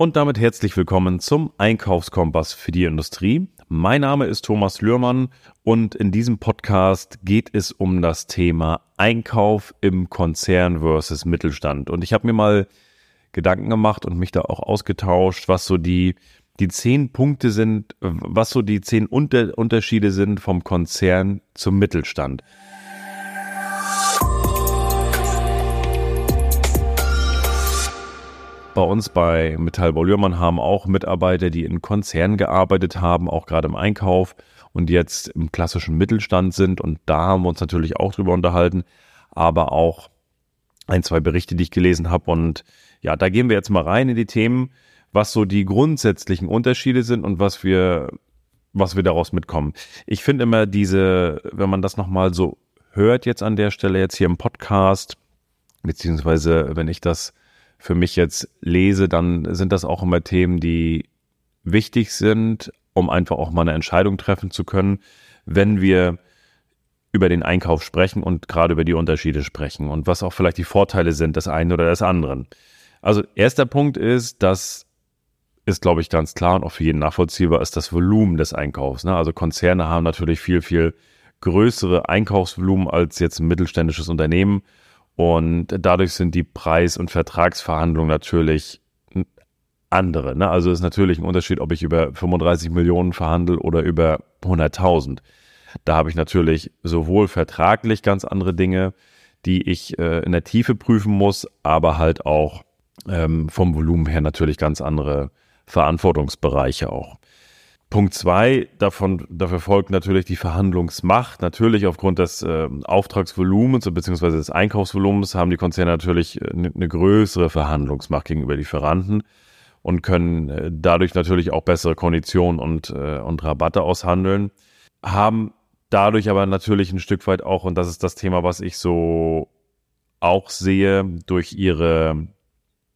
Und damit herzlich willkommen zum Einkaufskompass für die Industrie. Mein Name ist Thomas Lührmann und in diesem Podcast geht es um das Thema Einkauf im Konzern versus Mittelstand. Und ich habe mir mal Gedanken gemacht und mich da auch ausgetauscht, was so die, die zehn Punkte sind, was so die zehn Unter Unterschiede sind vom Konzern zum Mittelstand. Bei uns bei Metallbau Lührmann haben auch Mitarbeiter, die in Konzernen gearbeitet haben, auch gerade im Einkauf und jetzt im klassischen Mittelstand sind. Und da haben wir uns natürlich auch drüber unterhalten, aber auch ein, zwei Berichte, die ich gelesen habe. Und ja, da gehen wir jetzt mal rein in die Themen, was so die grundsätzlichen Unterschiede sind und was wir, was wir daraus mitkommen. Ich finde immer diese, wenn man das nochmal so hört jetzt an der Stelle, jetzt hier im Podcast, beziehungsweise wenn ich das für mich jetzt lese, dann sind das auch immer Themen, die wichtig sind, um einfach auch mal eine Entscheidung treffen zu können, wenn wir über den Einkauf sprechen und gerade über die Unterschiede sprechen und was auch vielleicht die Vorteile sind des einen oder des anderen. Also erster Punkt ist, das ist, glaube ich, ganz klar und auch für jeden nachvollziehbar, ist das Volumen des Einkaufs. Ne? Also Konzerne haben natürlich viel, viel größere Einkaufsvolumen als jetzt ein mittelständisches Unternehmen. Und dadurch sind die Preis- und Vertragsverhandlungen natürlich andere. Ne? Also ist natürlich ein Unterschied, ob ich über 35 Millionen verhandle oder über 100.000. Da habe ich natürlich sowohl vertraglich ganz andere Dinge, die ich äh, in der Tiefe prüfen muss, aber halt auch ähm, vom Volumen her natürlich ganz andere Verantwortungsbereiche auch. Punkt zwei, davon, dafür folgt natürlich die Verhandlungsmacht. Natürlich aufgrund des äh, Auftragsvolumens bzw. des Einkaufsvolumens haben die Konzerne natürlich eine, äh, eine größere Verhandlungsmacht gegenüber Lieferanten und können äh, dadurch natürlich auch bessere Konditionen und, äh, und Rabatte aushandeln. Haben dadurch aber natürlich ein Stück weit auch, und das ist das Thema, was ich so auch sehe, durch ihre,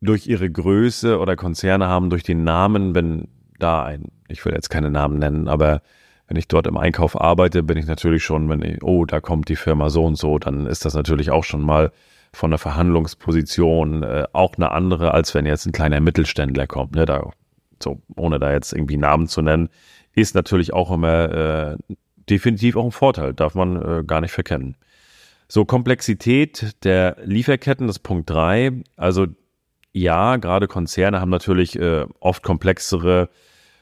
durch ihre Größe oder Konzerne haben durch den Namen, wenn da ein, ich will jetzt keine Namen nennen, aber wenn ich dort im Einkauf arbeite, bin ich natürlich schon, wenn ich, oh, da kommt die Firma so und so, dann ist das natürlich auch schon mal von der Verhandlungsposition äh, auch eine andere, als wenn jetzt ein kleiner Mittelständler kommt. Ne? Da, so, ohne da jetzt irgendwie Namen zu nennen, ist natürlich auch immer äh, definitiv auch ein Vorteil, darf man äh, gar nicht verkennen. So, Komplexität der Lieferketten, das Punkt drei. Also ja, gerade Konzerne haben natürlich äh, oft komplexere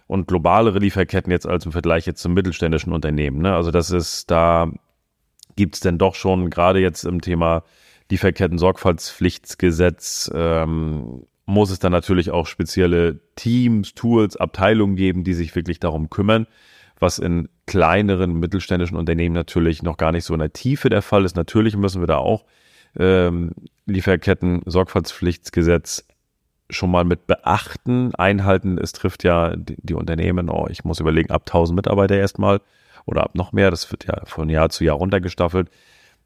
und globalere Lieferketten jetzt als im Vergleich jetzt zum mittelständischen Unternehmen. Ne? Also das ist, da gibt es denn doch schon gerade jetzt im Thema Lieferketten-Sorgfaltspflichtsgesetz ähm, muss es dann natürlich auch spezielle Teams, Tools, Abteilungen geben, die sich wirklich darum kümmern, was in kleineren mittelständischen Unternehmen natürlich noch gar nicht so in der Tiefe der Fall ist. Natürlich müssen wir da auch ähm, Lieferketten-Sorgfaltspflichtsgesetz schon mal mit beachten, einhalten. Es trifft ja die, die Unternehmen, oh, ich muss überlegen, ab 1000 Mitarbeiter erstmal oder ab noch mehr. Das wird ja von Jahr zu Jahr runtergestaffelt.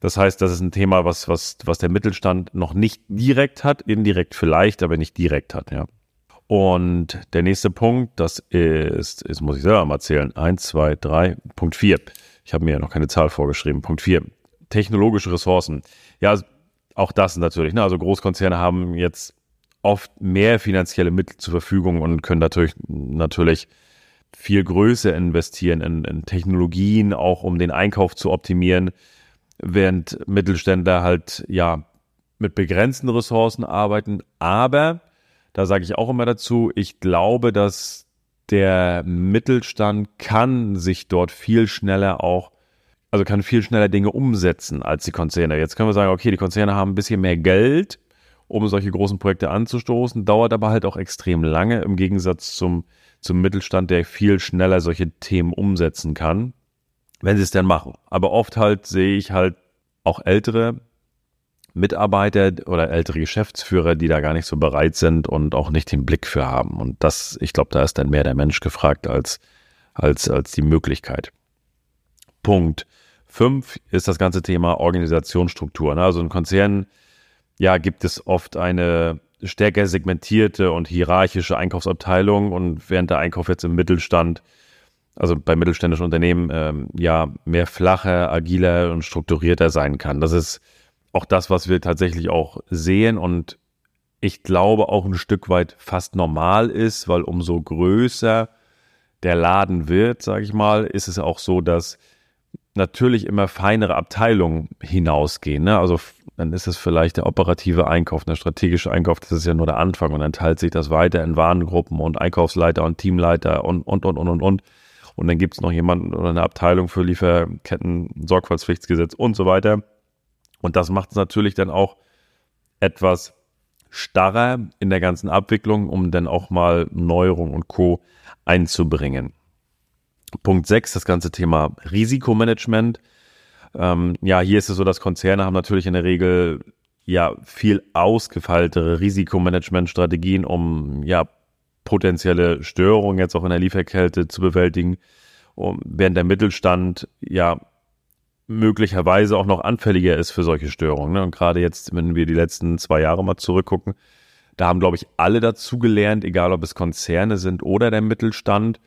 Das heißt, das ist ein Thema, was, was, was der Mittelstand noch nicht direkt hat, indirekt vielleicht, aber nicht direkt hat, ja. Und der nächste Punkt, das ist, jetzt muss ich selber mal zählen, eins, zwei, drei, Punkt vier. Ich habe mir ja noch keine Zahl vorgeschrieben. Punkt vier, technologische Ressourcen. Ja, auch das natürlich. Ne? Also Großkonzerne haben jetzt oft mehr finanzielle Mittel zur Verfügung und können natürlich, natürlich viel größer investieren in, in Technologien, auch um den Einkauf zu optimieren, während Mittelständler halt ja mit begrenzten Ressourcen arbeiten. Aber da sage ich auch immer dazu, ich glaube, dass der Mittelstand kann sich dort viel schneller auch, also kann viel schneller Dinge umsetzen als die Konzerne. Jetzt können wir sagen, okay, die Konzerne haben ein bisschen mehr Geld, um solche großen Projekte anzustoßen, dauert aber halt auch extrem lange im Gegensatz zum, zum Mittelstand, der viel schneller solche Themen umsetzen kann, wenn sie es denn machen. Aber oft halt sehe ich halt auch ältere Mitarbeiter oder ältere Geschäftsführer, die da gar nicht so bereit sind und auch nicht den Blick für haben. Und das, ich glaube, da ist dann mehr der Mensch gefragt als, als, als die Möglichkeit. Punkt fünf ist das ganze Thema Organisationsstruktur. Ne? Also ein Konzern ja, gibt es oft eine stärker segmentierte und hierarchische Einkaufsabteilung und während der Einkauf jetzt im Mittelstand, also bei mittelständischen Unternehmen, ähm, ja, mehr flacher, agiler und strukturierter sein kann. Das ist auch das, was wir tatsächlich auch sehen und ich glaube auch ein Stück weit fast normal ist, weil umso größer der Laden wird, sage ich mal, ist es auch so, dass natürlich immer feinere Abteilungen hinausgehen. Ne? Also dann ist es vielleicht der operative Einkauf, der strategische Einkauf, das ist ja nur der Anfang und dann teilt sich das weiter in Warengruppen und Einkaufsleiter und Teamleiter und, und, und, und, und, und. Und dann gibt es noch jemanden oder eine Abteilung für Lieferketten, Sorgfaltspflichtsgesetz und so weiter. Und das macht es natürlich dann auch etwas starrer in der ganzen Abwicklung, um dann auch mal Neuerung und Co. einzubringen. Punkt 6, das ganze Thema Risikomanagement. Ähm, ja, hier ist es so, dass Konzerne haben natürlich in der Regel ja viel ausgefeiltere Risikomanagementstrategien, um ja potenzielle Störungen jetzt auch in der Lieferkette zu bewältigen, um, während der Mittelstand ja möglicherweise auch noch anfälliger ist für solche Störungen. Ne? Und gerade jetzt, wenn wir die letzten zwei Jahre mal zurückgucken, da haben, glaube ich, alle dazugelernt, egal ob es Konzerne sind oder der Mittelstand.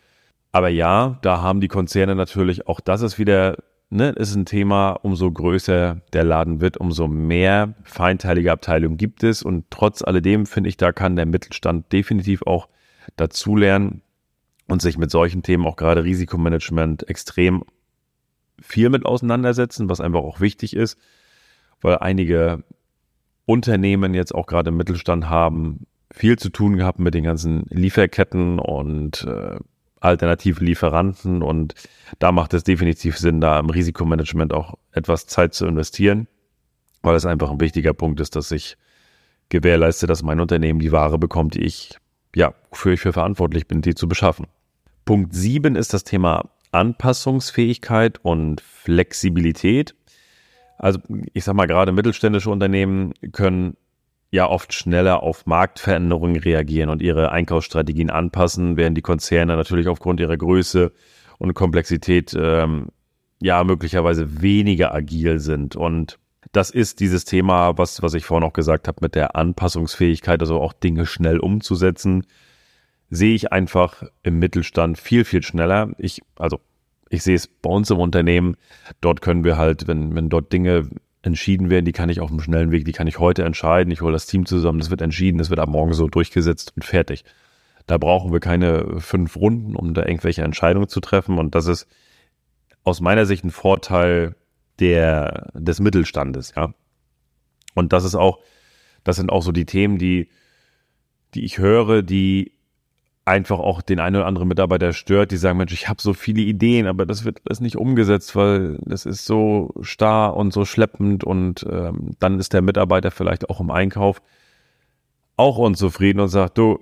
Aber ja, da haben die Konzerne natürlich, auch das ist wieder, ne, ist ein Thema, umso größer der Laden wird, umso mehr feinteilige Abteilungen gibt es. Und trotz alledem finde ich, da kann der Mittelstand definitiv auch dazulernen und sich mit solchen Themen, auch gerade Risikomanagement, extrem viel mit auseinandersetzen, was einfach auch wichtig ist, weil einige Unternehmen jetzt auch gerade im Mittelstand haben viel zu tun gehabt mit den ganzen Lieferketten und äh, alternative Lieferanten und da macht es definitiv Sinn, da im Risikomanagement auch etwas Zeit zu investieren, weil es einfach ein wichtiger Punkt ist, dass ich gewährleiste, dass mein Unternehmen die Ware bekommt, die ich, ja, wofür ich für verantwortlich bin, die zu beschaffen. Punkt sieben ist das Thema Anpassungsfähigkeit und Flexibilität. Also ich sag mal, gerade mittelständische Unternehmen können ja oft schneller auf Marktveränderungen reagieren und ihre Einkaufsstrategien anpassen, während die Konzerne natürlich aufgrund ihrer Größe und Komplexität ähm, ja möglicherweise weniger agil sind. Und das ist dieses Thema, was, was ich vorhin auch gesagt habe, mit der Anpassungsfähigkeit, also auch Dinge schnell umzusetzen sehe ich einfach im Mittelstand viel, viel schneller. Ich, also, ich sehe es bei uns im Unternehmen. Dort können wir halt, wenn, wenn dort Dinge entschieden werden, die kann ich auf einem schnellen Weg, die kann ich heute entscheiden. Ich hole das Team zusammen, das wird entschieden, das wird ab morgen so durchgesetzt und fertig. Da brauchen wir keine fünf Runden, um da irgendwelche Entscheidungen zu treffen. Und das ist aus meiner Sicht ein Vorteil der, des Mittelstandes, ja. Und das ist auch, das sind auch so die Themen, die, die ich höre, die einfach auch den einen oder anderen Mitarbeiter stört, die sagen, Mensch, ich habe so viele Ideen, aber das wird alles nicht umgesetzt, weil das ist so starr und so schleppend und ähm, dann ist der Mitarbeiter vielleicht auch im Einkauf auch unzufrieden und sagt, du,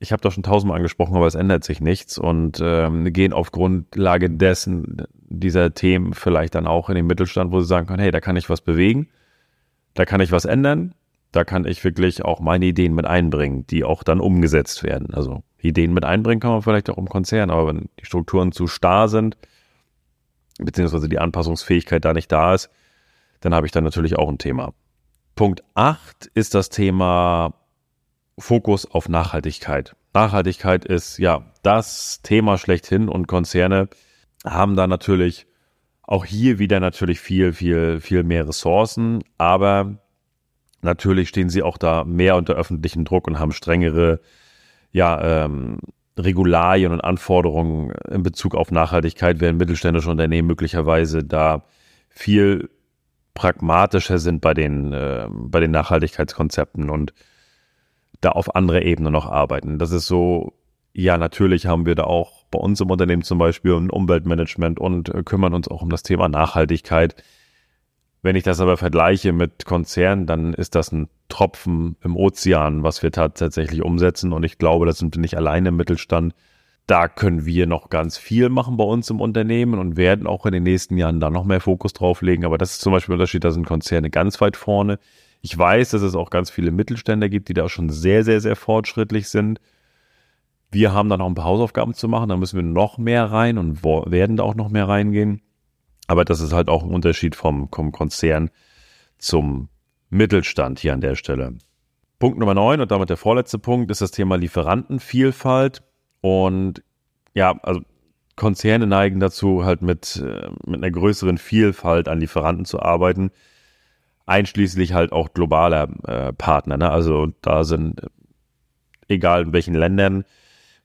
ich habe doch schon tausendmal angesprochen, aber es ändert sich nichts und ähm, gehen auf Grundlage dessen dieser Themen vielleicht dann auch in den Mittelstand, wo sie sagen können, hey, da kann ich was bewegen, da kann ich was ändern, da kann ich wirklich auch meine Ideen mit einbringen, die auch dann umgesetzt werden. Also Ideen mit einbringen kann man vielleicht auch im Konzern, aber wenn die Strukturen zu starr sind, beziehungsweise die Anpassungsfähigkeit da nicht da ist, dann habe ich dann natürlich auch ein Thema. Punkt 8 ist das Thema Fokus auf Nachhaltigkeit. Nachhaltigkeit ist ja das Thema schlechthin und Konzerne haben da natürlich auch hier wieder natürlich viel, viel, viel mehr Ressourcen, aber natürlich stehen sie auch da mehr unter öffentlichen Druck und haben strengere ja, ähm, Regularien und Anforderungen in Bezug auf Nachhaltigkeit, während mittelständische Unternehmen möglicherweise da viel pragmatischer sind bei den, äh, bei den Nachhaltigkeitskonzepten und da auf andere Ebenen noch arbeiten. Das ist so, ja, natürlich haben wir da auch bei uns im Unternehmen zum Beispiel ein Umweltmanagement und äh, kümmern uns auch um das Thema Nachhaltigkeit. Wenn ich das aber vergleiche mit Konzernen, dann ist das ein Tropfen im Ozean, was wir tatsächlich umsetzen. Und ich glaube, das sind wir nicht alleine im Mittelstand. Da können wir noch ganz viel machen bei uns im Unternehmen und werden auch in den nächsten Jahren da noch mehr Fokus drauf legen. Aber das ist zum Beispiel ein Unterschied, da sind Konzerne ganz weit vorne. Ich weiß, dass es auch ganz viele Mittelständler gibt, die da schon sehr, sehr, sehr fortschrittlich sind. Wir haben da noch ein paar Hausaufgaben zu machen, da müssen wir noch mehr rein und werden da auch noch mehr reingehen. Aber das ist halt auch ein Unterschied vom, vom Konzern zum Mittelstand hier an der Stelle. Punkt Nummer 9 und damit der vorletzte Punkt ist das Thema Lieferantenvielfalt. Und ja, also Konzerne neigen dazu, halt mit, äh, mit einer größeren Vielfalt an Lieferanten zu arbeiten. einschließlich halt auch globaler äh, Partner. Ne? Also da sind, egal in welchen Ländern,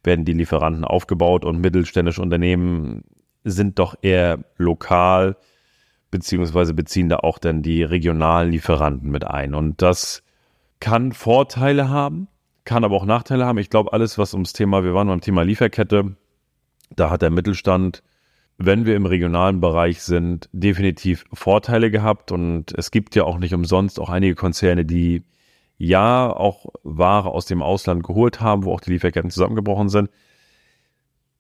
werden die Lieferanten aufgebaut und mittelständische Unternehmen sind doch eher lokal, beziehungsweise beziehen da auch dann die regionalen Lieferanten mit ein. Und das kann Vorteile haben, kann aber auch Nachteile haben. Ich glaube, alles, was ums Thema, wir waren beim Thema Lieferkette, da hat der Mittelstand, wenn wir im regionalen Bereich sind, definitiv Vorteile gehabt. Und es gibt ja auch nicht umsonst auch einige Konzerne, die ja auch Ware aus dem Ausland geholt haben, wo auch die Lieferketten zusammengebrochen sind.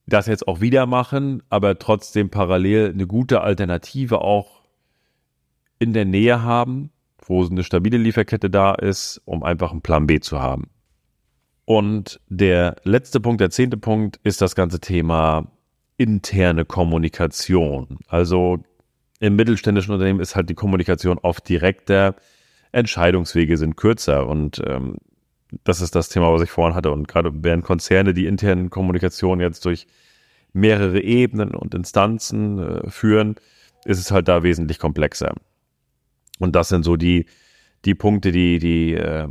Das jetzt auch wieder machen, aber trotzdem parallel eine gute Alternative auch in der Nähe haben, wo eine stabile Lieferkette da ist, um einfach einen Plan B zu haben. Und der letzte Punkt, der zehnte Punkt, ist das ganze Thema interne Kommunikation. Also im mittelständischen Unternehmen ist halt die Kommunikation oft direkter, Entscheidungswege sind kürzer und ähm, das ist das Thema, was ich vorhin hatte. Und gerade während Konzerne die internen Kommunikation jetzt durch mehrere Ebenen und Instanzen äh, führen, ist es halt da wesentlich komplexer. Und das sind so die, die Punkte, die, die äh,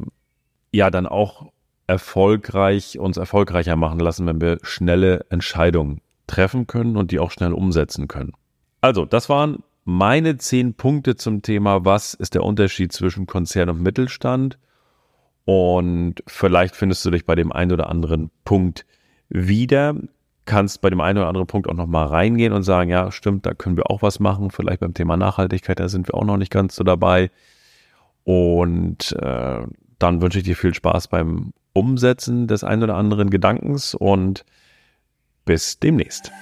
ja dann auch erfolgreich, uns erfolgreicher machen lassen, wenn wir schnelle Entscheidungen treffen können und die auch schnell umsetzen können. Also, das waren meine zehn Punkte zum Thema, was ist der Unterschied zwischen Konzern und Mittelstand. Und vielleicht findest du dich bei dem einen oder anderen Punkt wieder, kannst bei dem einen oder anderen Punkt auch nochmal reingehen und sagen, ja, stimmt, da können wir auch was machen. Vielleicht beim Thema Nachhaltigkeit, da sind wir auch noch nicht ganz so dabei. Und äh, dann wünsche ich dir viel Spaß beim Umsetzen des einen oder anderen Gedankens und bis demnächst.